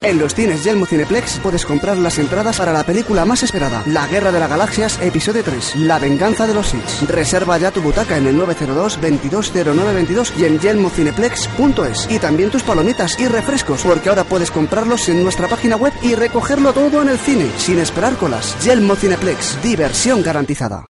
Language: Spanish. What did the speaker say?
En los cines Yelmo Cineplex puedes comprar las entradas para la película más esperada, La Guerra de las Galaxias, episodio 3, La Venganza de los Sith. Reserva ya tu butaca en el 902 220922 y en yelmocineplex.es. Y también tus palomitas y refrescos, porque ahora puedes comprarlos en nuestra página web y recogerlo todo en el cine, sin esperar colas. Yelmo Cineplex, diversión garantizada.